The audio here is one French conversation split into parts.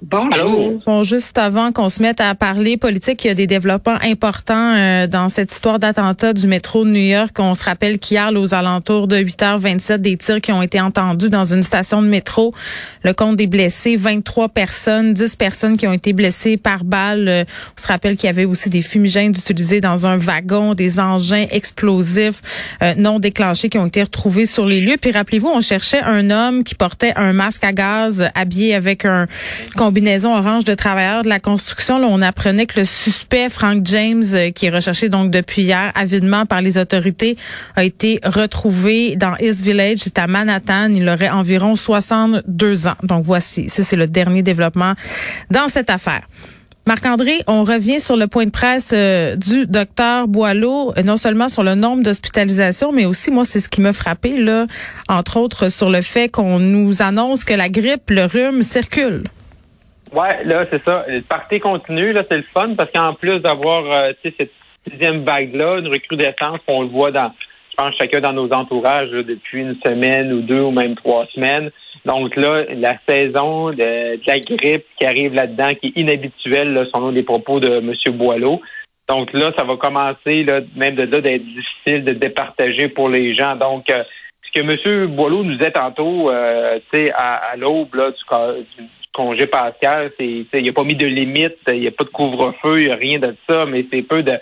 Bonjour. Bon, juste avant qu'on se mette à parler politique, il y a des développements importants euh, dans cette histoire d'attentat du métro de New York. On se rappelle qu'hier, aux alentours de 8h27, des tirs qui ont été entendus dans une station de métro. Le compte des blessés, 23 personnes, 10 personnes qui ont été blessées par balle. Euh, on se rappelle qu'il y avait aussi des fumigènes utilisés dans un wagon, des engins explosifs euh, non déclenchés qui ont été retrouvés sur les lieux. Puis rappelez-vous, on cherchait un homme qui portait un masque à gaz habillé avec un combinaison orange de travailleurs de la construction. Là, on apprenait que le suspect, Frank James, euh, qui est recherché donc depuis hier avidement par les autorités, a été retrouvé dans East Village, c'est à Manhattan. Il aurait environ 62 ans. Donc voici, ça c'est le dernier développement dans cette affaire. Marc-André, on revient sur le point de presse euh, du docteur Boileau, euh, non seulement sur le nombre d'hospitalisations, mais aussi, moi, c'est ce qui m'a frappé, là, entre autres, sur le fait qu'on nous annonce que la grippe, le rhume circulent. Ouais, là, c'est ça. Le party continue, là, c'est le fun parce qu'en plus d'avoir, euh, tu sais, cette sixième vague-là, une recrudescence, on le voit dans, je pense, chacun dans nos entourages là, depuis une semaine ou deux ou même trois semaines. Donc là, la saison de, la grippe qui arrive là-dedans, qui est inhabituelle, là, selon les propos de M. Boileau. Donc là, ça va commencer, là, même de là, d'être difficile de départager pour les gens. Donc, euh, ce que M. Boileau nous disait tantôt, euh, tu sais, à, à l'aube là, du, du congé pascal, c'est, il n'y a pas mis de limite, il n'y a pas de couvre-feu, il n'y a rien de ça, mais c'est peu de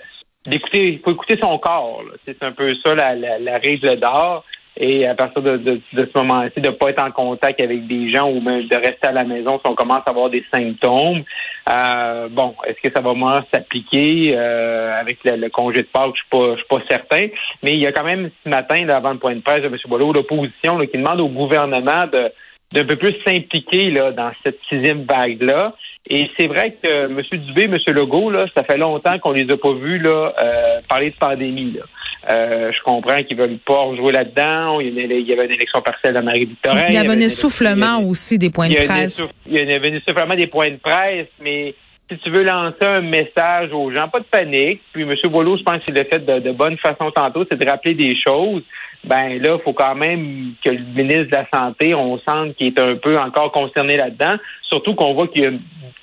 d'écouter, il faut écouter son corps. C'est un peu ça la, la, la règle d'or. Et à partir de, de, de ce moment-ci, de ne pas être en contact avec des gens ou même de rester à la maison si on commence à avoir des symptômes. Euh, bon, est-ce que ça va vraiment s'appliquer euh, avec le, le congé de Pâques? Je suis pas, je suis pas certain. Mais il y a quand même ce matin, là, avant le point de presse de M. Boileau, l'opposition qui demande au gouvernement de d'un peu plus s'impliquer là dans cette sixième vague là. Et c'est vrai que M. Dubé, M. Legault, là, ça fait longtemps qu'on les a pas vus là euh, parler de pandémie. Là. Euh, je comprends qu'ils veulent pas rejouer là-dedans. Il y avait il y avait une élection partielle à Marie-Victorin. Il y avait un essoufflement aussi des points de presse. Il y avait un essoufflement des points de presse, mais si tu veux lancer un message aux gens, pas de panique. Puis M. Boileau, je pense qu'il l'a fait de, de bonne façon tantôt, c'est de rappeler des choses. Ben là, il faut quand même que le ministre de la Santé, on sente qu'il est un peu encore concerné là-dedans. Surtout qu'on voit qu'il y a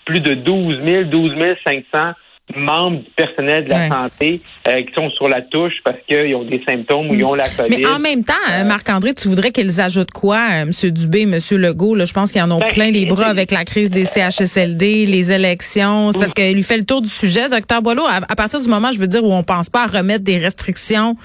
plus de 12 000, 12 500 membres du personnel de la Ouais. santé euh, qui sont sur la touche parce qu'ils ont des symptômes ou ils ont la COVID. Mais en même temps, euh, Marc-André, tu voudrais qu'ils ajoutent quoi, euh, M. Dubé, M. Legault? Là, je pense qu'ils en ont Ben, plein les bras avec la crise des CHSLD, les élections. C'est parce qu'il lui fait le tour du sujet, docteur Boileau. À, à partir du moment, je veux dire, où on pense pas à remettre des restrictions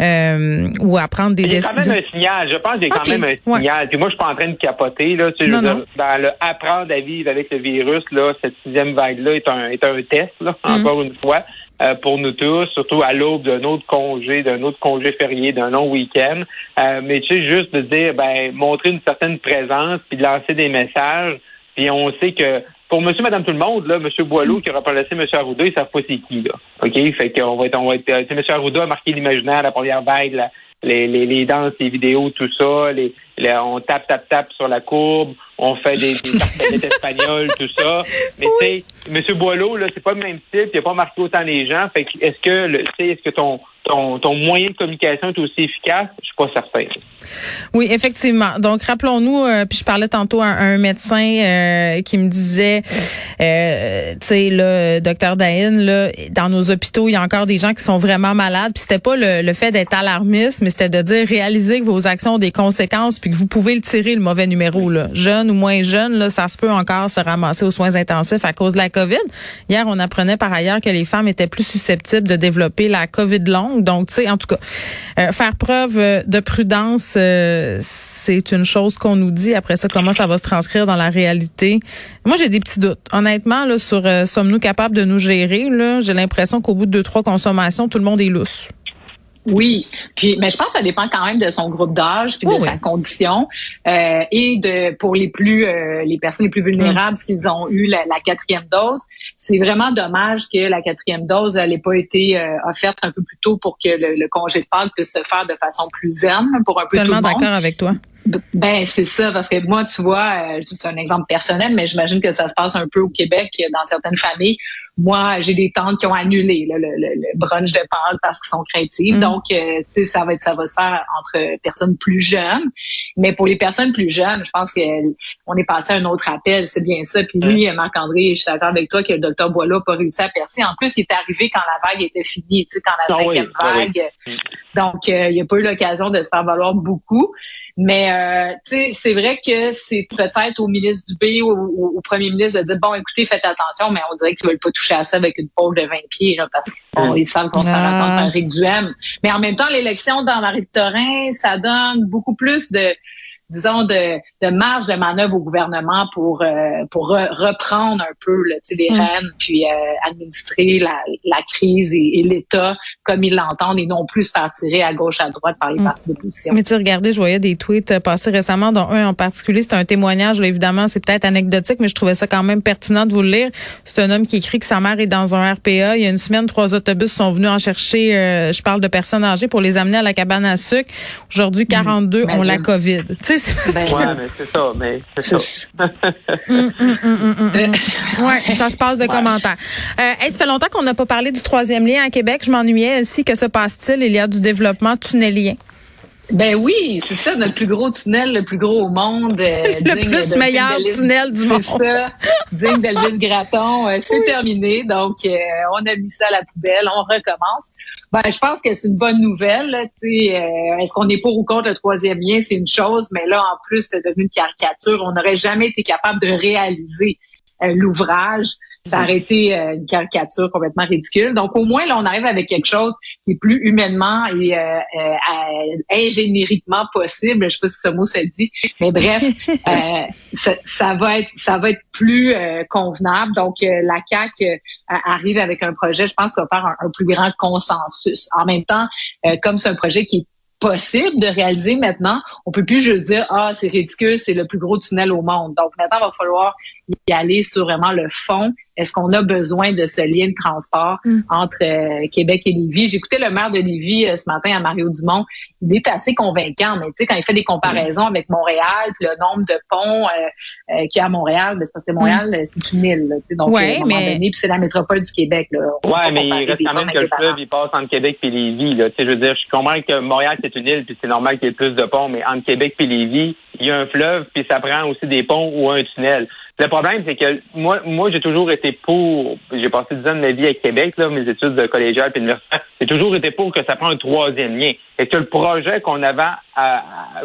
euh, ou à prendre des Il y a quand décisions. même un signal. Je pense qu'il y a quand même un ouais. signal. Puis moi, je suis pas en train de capoter. Là, tu sais, je veux dire, dans le apprendre à vivre avec le virus, là, cette sixième vague-là est un, est un test, là, Mm. encore une fois, euh, pour nous tous, surtout à l'aube d'un autre congé, d'un autre congé férié, d'un long week-end. Euh, mais tu sais, juste de dire, ben, montrer une certaine présence, puis de lancer des messages. Puis on sait que pour monsieur, madame, tout le monde, là, monsieur Boileau qui aura remplacé monsieur Arruda, ils savent pas c'est qui, là. OK? Fait qu'on va être, on va être, euh, tu sais, monsieur Arruda a marqué l'imaginaire, la première vague, la- les, les, les danses, les vidéos, tout ça, les, les- on tape, tape, tape sur la courbe, on fait des, des tartelettes espagnoles, tout ça. Mais tu sais, monsieur Boileau, là, c'est pas le même puis il a pas marqué autant les gens. Fait que est-ce que, tu sais, est-ce que ton, ton, ton moyen de communication est aussi efficace? Je suis pas certain. Oui, effectivement. Donc, rappelons-nous, euh, puis je parlais tantôt à un médecin euh, qui me disait, euh, tu sais, le docteur Dahin, là, dans nos hôpitaux, il y a encore des gens qui sont vraiment malades. Puis c'était pas le, le fait d'être alarmiste, mais c'était de dire réaliser que vos actions ont des conséquences, puis que vous pouvez le tirer le mauvais numéro, là, jeune ou moins jeune, là, ça se peut encore se ramasser aux soins intensifs à cause de la COVID. Hier, on apprenait par ailleurs que les femmes étaient plus susceptibles de développer la COVID longue. Donc, tu sais, en tout cas, euh, faire preuve euh, de prudence, euh, c'est une chose qu'on nous dit. Après ça, comment ça va se transcrire dans la réalité? Moi, j'ai des petits doutes. Honnêtement, là, sur sommes-nous capables de nous gérer? Là, j'ai l'impression qu'au bout de deux, trois consommations, tout le monde est lousse. Oui, puis mais je pense que ça dépend quand même de son groupe d'âge puis de oui. sa condition euh, et de pour les plus euh, les personnes les plus vulnérables Mm. s'ils ont eu la, la quatrième dose. C'est vraiment dommage que la quatrième dose elle n'ait pas été euh, offerte un peu plus tôt pour que le, le congé de Pâques puisse se faire de façon plus zen pour un peu Tellement tout le monde. d'accord avec toi. Ben c'est ça parce que moi tu vois euh, c'est un exemple personnel mais j'imagine que ça se passe un peu au Québec euh, dans certaines familles. Moi j'ai des tantes qui ont annulé là, le, le, le brunch de Pâques parce qu'ils sont créatifs. Mm. donc euh, tu sais ça va être ça va se faire entre personnes plus jeunes. Mais pour les personnes plus jeunes je pense qu'on est passé à un autre appel c'est bien ça. Puis lui Marc André je suis d'accord avec toi que le docteur Boileau n'a pas réussi à percer. En plus il est arrivé quand la vague était finie tu sais quand la Ah oui, cinquième ah oui. vague. Donc, euh, il n'a pas eu l'occasion de se faire valoir beaucoup. Mais euh, tu sais, c'est vrai que c'est peut-être au ministre Dubé ou au, au premier ministre de dire bon, écoutez, faites attention, mais on dirait qu'ils veulent pas toucher à ça avec une pôle de 20 pieds là, parce qu'ils sont- ils savent qu'on se fait Ah. Rick Duhem. Mais en même temps, l'élection dans la Victorin, ça donne beaucoup plus de disons de, de marge de manœuvre au gouvernement pour euh, pour re- reprendre un peu là, les Mm. rênes puis euh, administrer la, la crise et, et l'État comme ils l'entendent et non plus se faire tirer à gauche à droite par les Mm. partis d'opposition. Mais tu regardez, je voyais des tweets euh, passer récemment, dont un en particulier, c'est un témoignage, là, évidemment, c'est peut-être anecdotique, mais je trouvais ça quand même pertinent de vous le lire. C'est un homme qui écrit que sa mère est dans un RPA. Il y a une semaine, trois autobus sont venus en chercher, euh, je parle de personnes âgées, pour les amener à la cabane à sucre. Aujourd'hui, 42 ont la. COVID. Tu sais, c'est parce Ben, que- Ouais, mais c'est ça, mais c'est ça. Ouais, ça se passe de commentaires. Euh, hey, ça fait longtemps qu'on n'a pas parlé du troisième lien à Québec. Je m'ennuyais aussi. Que se passe-t-il? Il y a du développement tunnelien. Ben oui, c'est ça, notre plus gros tunnel, le plus gros au monde. euh, Le plus de- meilleur tunnel du monde. C'est ça, digne d'Elvis Gratton. Euh, c'est terminé, donc euh, on a mis ça à la poubelle, on recommence. Ben, je pense que c'est une bonne nouvelle. euh, Est-ce qu'on est pour ou contre le troisième lien, c'est une chose, mais là, en plus, c'est devenu une caricature. On n'aurait jamais été capable de réaliser euh, l'ouvrage. Ça aurait été euh, une caricature complètement ridicule. Donc, au moins, là, on arrive avec quelque chose qui est plus humainement et euh, euh, ingénieriquement possible. Je sais pas si ce mot se dit, mais bref, euh, ça, ça va être ça va être plus convenable. Donc, la CAC arrive avec un projet, je pense, qui va faire un, un plus grand consensus. En même temps, comme c'est un projet qui est possible de réaliser maintenant, on peut plus juste dire ah c'est ridicule, c'est le plus gros tunnel au monde. Donc maintenant, il va falloir y aller sur vraiment le fond. Est-ce qu'on a besoin de ce lien de transport Mm. entre euh, Québec et Lévis? J'écoutais le maire de Lévis euh, ce matin à Mario Dumont. Il est assez convaincant, mais tu sais, quand il fait des comparaisons avec Montréal, puis le nombre de ponts euh, euh, qu'il y a à Montréal, ben, c'est parce que Montréal, euh, c'est une île. là, tu sais. donc, Ouais, à un moment mais- donné, puis c'est la métropole du Québec. Là. On Ouais, mais il reste quand même que le fleuve, il passe entre Québec et Lévis. Là. Tu sais, je veux dire, je comprends que Montréal, c'est une île, puis c'est normal qu'il y ait plus de ponts, mais entre Québec et Lévis, il y a un fleuve, puis ça prend aussi des ponts ou un tunnel. Le problème, c'est que moi, moi, j'ai toujours été pour. J'ai passé dix ans de ma vie à Québec, là, mes études de collégiales puis universitaires. J'ai toujours été pour que ça prenne un troisième lien. Et que le projet qu'on avait,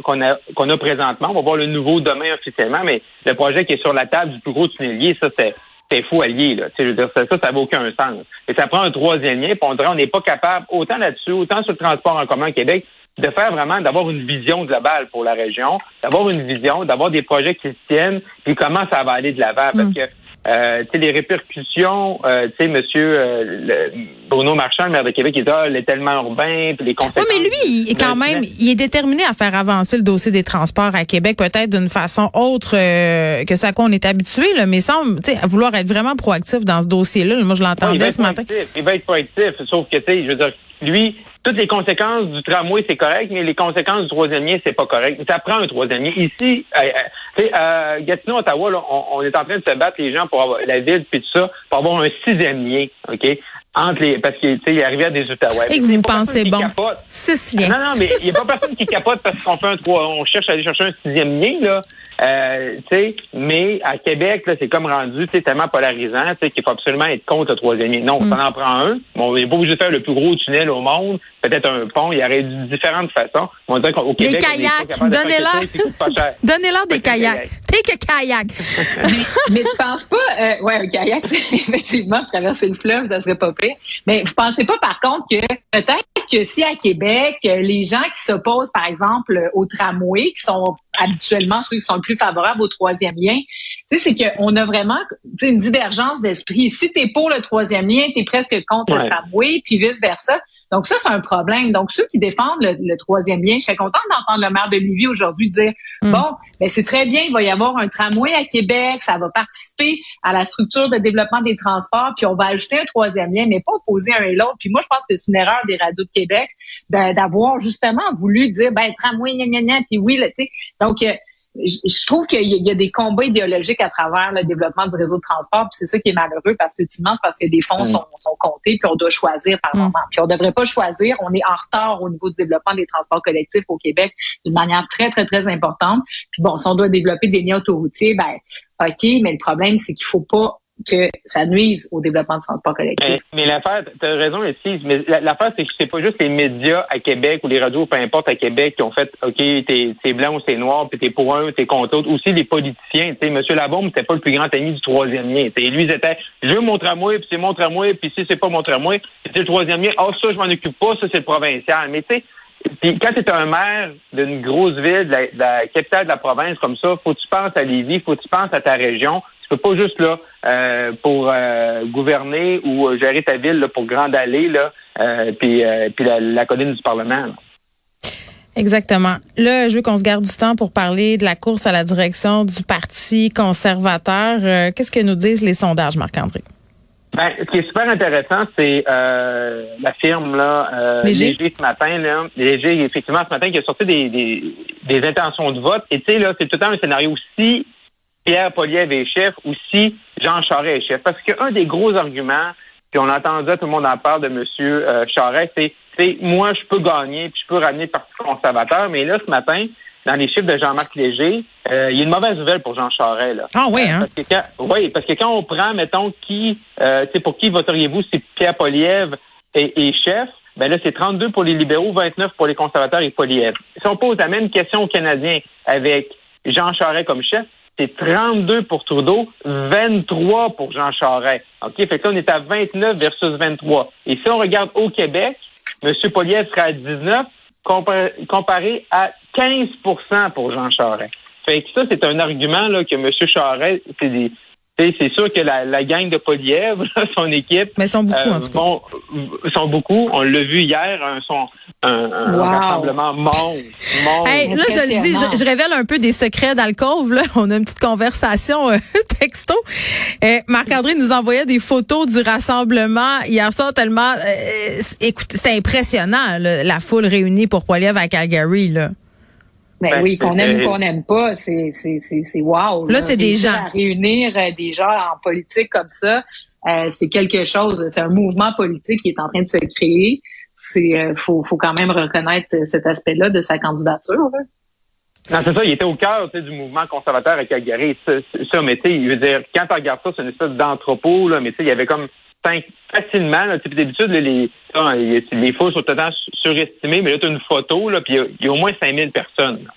qu'on a, qu'on a présentement, on va voir le nouveau demain officiellement, mais le projet qui est sur la table du plus gros tunnelier, ça, c'est c'est fou allié, là. Je veux dire, ça, ça, ça n'a aucun sens. Et ça prend un troisième lien, puis on dirait on n'est pas capable, autant là-dessus, autant sur le transport en commun au Québec, de faire vraiment, d'avoir une vision globale pour la région, d'avoir une vision, d'avoir des projets qui se tiennent, puis comment ça va aller de l'avant. Parce Mm. que, euh, tu sais, les répercussions, euh, tu sais, monsieur euh, le- Bruno Marchand, le maire de Québec, il dit, ah, l'étalement urbain, puis les Oui, conséquences. mais lui, il est quand même, il est déterminé à faire avancer le dossier des transports à Québec, peut-être d'une façon autre euh, que ça à quoi on est habitué, là, mais semble, tu sais, à vouloir être vraiment proactif dans ce dossier-là. Moi, je l'entendais ce matin. proactif. Il va être proactif. Sauf que, tu sais, je veux dire, lui, toutes les conséquences du tramway, c'est correct, mais les conséquences du troisième lien, c'est pas correct. Ça prend un troisième lien. Ici, euh, euh, tu sais, à Gatineau, Ottawa, là, on, on est en train de se battre, les gens, pour avoir la ville, puis tout ça, pour avoir un sixième lien, OK? Entre les, parce que, tu sais, il y a rivière des Outaouais. Et que vous pas pensez bon. capote. Six Non, liens. non, mais il n'y a pas personne qui capote parce qu'on fait un trois, on cherche à aller chercher un sixième lien, là. Euh, tu sais, mais à Québec, là, c'est comme rendu, tellement polarisant, tu sais, qu'il faut absolument être contre le troisième lien. Non, Mm. ça en prend un. Bon, on n'est pas obligé de faire le plus gros tunnel au monde. Peut-être un pont. Il y aurait différentes façons. On dirait qu'au Des Québec, on est kayaks. Donnez-leur. Donnez-leur des kayaks. Take a kayak. mais, mais je pense pas, euh, ouais, un kayak, effectivement, traverser le fleuve, ça serait pas pire. Mais vous pensez pas, par contre, que peut-être que si à Québec, euh, les gens qui s'opposent, par exemple, euh, au tramway, qui sont habituellement ceux qui sont le plus favorables au troisième lien, tu sais, c'est qu'on a vraiment tu une divergence d'esprit. Si t'es pour le troisième lien, t'es presque contre Ouais. le tramway, puis vice-versa. Donc ça, c'est un problème. Donc ceux qui défendent le, troisième lien, je serais contente d'entendre le maire de Lévis aujourd'hui dire, mm. bon, mais c'est très bien, il va y avoir un tramway à Québec, ça va participer à la structure de développement des transports, puis on va ajouter un troisième lien, mais pas opposer un et l'autre. Puis moi, je pense que c'est une erreur des radios de Québec d'avoir justement voulu dire, ben, tramway, gna, gna, gna, puis oui, tu sais. Donc, euh, je trouve qu'il y, a des combats idéologiques à travers le développement du réseau de transport, puis c'est ça qui est malheureux parce que c'est parce que des fonds mm. sont, sont, comptés, puis on doit choisir par mm. moment. Puis on devrait pas choisir, on est en retard au niveau du développement des transports collectifs au Québec d'une manière très très très importante. Puis bon, si on doit développer des liens autoroutiers, ben OK, mais le problème c'est qu'il faut pas que ça nuise au développement du transport collectif. Mais, l'affaire, tu as raison ici, mais l'affaire, c'est que c'est pas juste les médias à Québec ou les radios, peu importe à Québec, qui ont fait OK, c'est blanc ou c'est noir, puis t'es pour un, t'es contre l'autre. Aussi les politiciens. Tu sais, M. Labombe, c'était pas le plus grand ami du troisième lien. T'sais, lui, c'était je veux mon tramway, puis c'est mon tramway, puis si c'est pas mon tramway, c'est le troisième lien. Ah, oh, ça, je m'en occupe pas, ça, c'est le provincial. Mais tu sais, puis quand tu es un maire d'une grosse ville, de la, capitale de la province comme ça, faut que tu penses à Lévis, faut que tu penses à ta région. Tu peux pas juste là euh, pour euh, gouverner ou euh, gérer ta ville là, pour Grande Allée là, puis puis la, colline du Parlement. Exactement. Là, je veux qu'on se garde du temps pour parler de la course à la direction du Parti conservateur. Qu'est-ce que nous disent les sondages, Marc-André? Ben, ce qui est super intéressant, c'est euh, la firme là, euh, Léger. ce matin, là, Léger, effectivement, ce matin, qui a sorti des, des, des intentions de vote. Et tu sais, là, c'est tout le temps un scénario si Pierre Poliev est chef ou si Jean Charest est chef. Parce qu'un des gros arguments, puis on entendait tout le monde en parle de M. Euh, Charest, c'est c'est moi, je peux gagner, puis je peux ramener le Parti conservateur. Mais là, ce matin, dans les chiffres de Jean-Marc Léger, euh, il y a une mauvaise nouvelle pour Jean Charest. Là. Ah oui, hein? parce que quand, oui, parce que quand on prend, mettons, qui, euh, pour qui voteriez-vous si Pierre Poliev est, chef, ben là, c'est 32 pour les libéraux, 29 pour les conservateurs et Poliev. Si on pose la même question aux Canadiens avec Jean Charest comme chef, c'est 32 pour Trudeau, 23 pour Jean Charest. OK? Fait que là, on est à 29 versus 23. Et si on regarde au Québec, M. Poliev sera à 19, comparé à 15 pour Jean Charest. Fait que ça, c'est un argument là, que M. Charest, c'est des, c'est sûr que la, la gang de Polièvre, son équipe, Mais sont beaucoup, en tout euh, sont beaucoup. On l'a vu hier, un, son, un, rassemblement monstre. Hey, là, je le dis, je, révèle un peu des secrets d'alcôve. Là, on a une petite conversation euh, texto. Euh, Marc-André nous envoyait des photos du rassemblement hier soir tellement. écoute, c'était impressionnant la foule réunie pour Polièvre à Calgary là. Ben, ben, oui, qu'on aime ou qu'on n'aime pas, c'est c'est c'est wow. Là, c'est des gens réunir euh, des gens en politique comme ça, euh, c'est quelque chose. C'est un mouvement politique qui est en train de se créer. C'est euh, faut faut quand même reconnaître cet aspect-là de sa candidature. Non, c'est ça, il était au cœur du mouvement conservateur à Calgary. Ça, ça mais tu sais, il veut dire, quand tu regardes ça, c'est une espèce d'entrepôt, là, mais tu sais, il y avait comme facilement, d'habitude, les, les faux sont totalement surestimés, mais là, tu as une photo, là, puis il y, a au moins 5000 personnes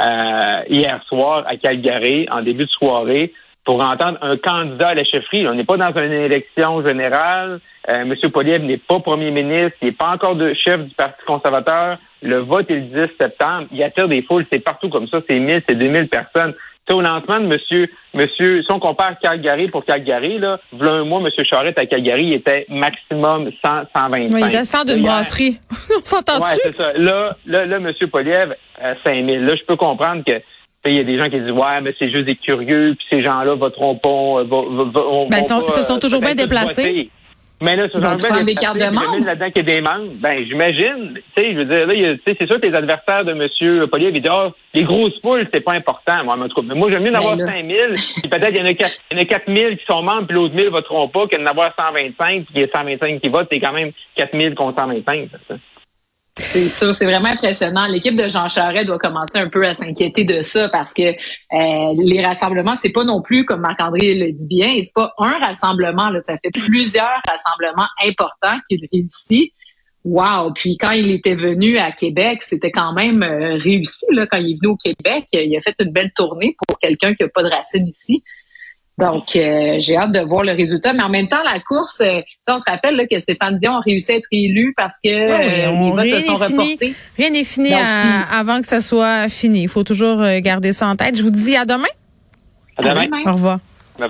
euh, hier soir à Calgary, en début de soirée, pour entendre un candidat à la chefferie. On n'est pas dans une élection générale. Euh, M. Poliev n'est pas premier ministre. Il n'est pas encore de chef du Parti conservateur. Le vote est le 10 septembre. Il attire des foules. C'est partout comme ça. C'est 1000, c'est 2000 personnes au lancement de monsieur, monsieur, si on compare Calgary pour Calgary, là, voilà un mois, monsieur Charette à Calgary il était maximum 100, 125. Oui, il descend d'une brasserie. on s'entend Ouais, c'est ça. Là, là, là, monsieur Poliev, euh, 5000. Là, je peux comprendre que, il y a des gens qui disent ouais mais c'est juste des curieux puis ces gens-là voteront pas euh, vont, ben, sont, se sont toujours bien déplacés mais là, ce genre de des cartes de membres. là-dedans qu'il y a des membres. Ben, j'imagine. Tu sais, je veux dire, là, c'est sûr que les adversaires de M. Poliev, ils disent, oh, les grosses poules, c'est pas important. Moi, en tout cas, mais moi, j'aime mieux en avoir 5 ben 000. Puis peut-être qu'il y en a 4, il y en a 4 000 qui sont membres, puis l'autre 1000 voteront pas, qu'en avoir 125, puis qu'il y a 125 qui votent, c'est quand même 4 000 contre 125. Ça. C'est ça, c'est vraiment impressionnant. L'équipe de Jean Charest doit commencer un peu à s'inquiéter de ça parce que euh, les rassemblements, c'est pas non plus comme Marc-André le dit bien, c'est pas un rassemblement, là, ça fait plusieurs rassemblements importants qu'il réussit. Wow! Puis quand il était venu à Québec, c'était quand même euh, réussi. Là, quand il est venu au Québec, il a fait une belle tournée pour quelqu'un qui n'a pas de racines ici. Donc, euh, j'ai hâte de voir le résultat. Mais en même temps, la course, euh, on se rappelle là, que Stéphane Dion a réussi à être élu parce que euh, les votes sont reportés. Rien n'est fini avant que ça soit fini. Il faut toujours garder ça en tête. Je vous dis à demain. À demain. Au revoir.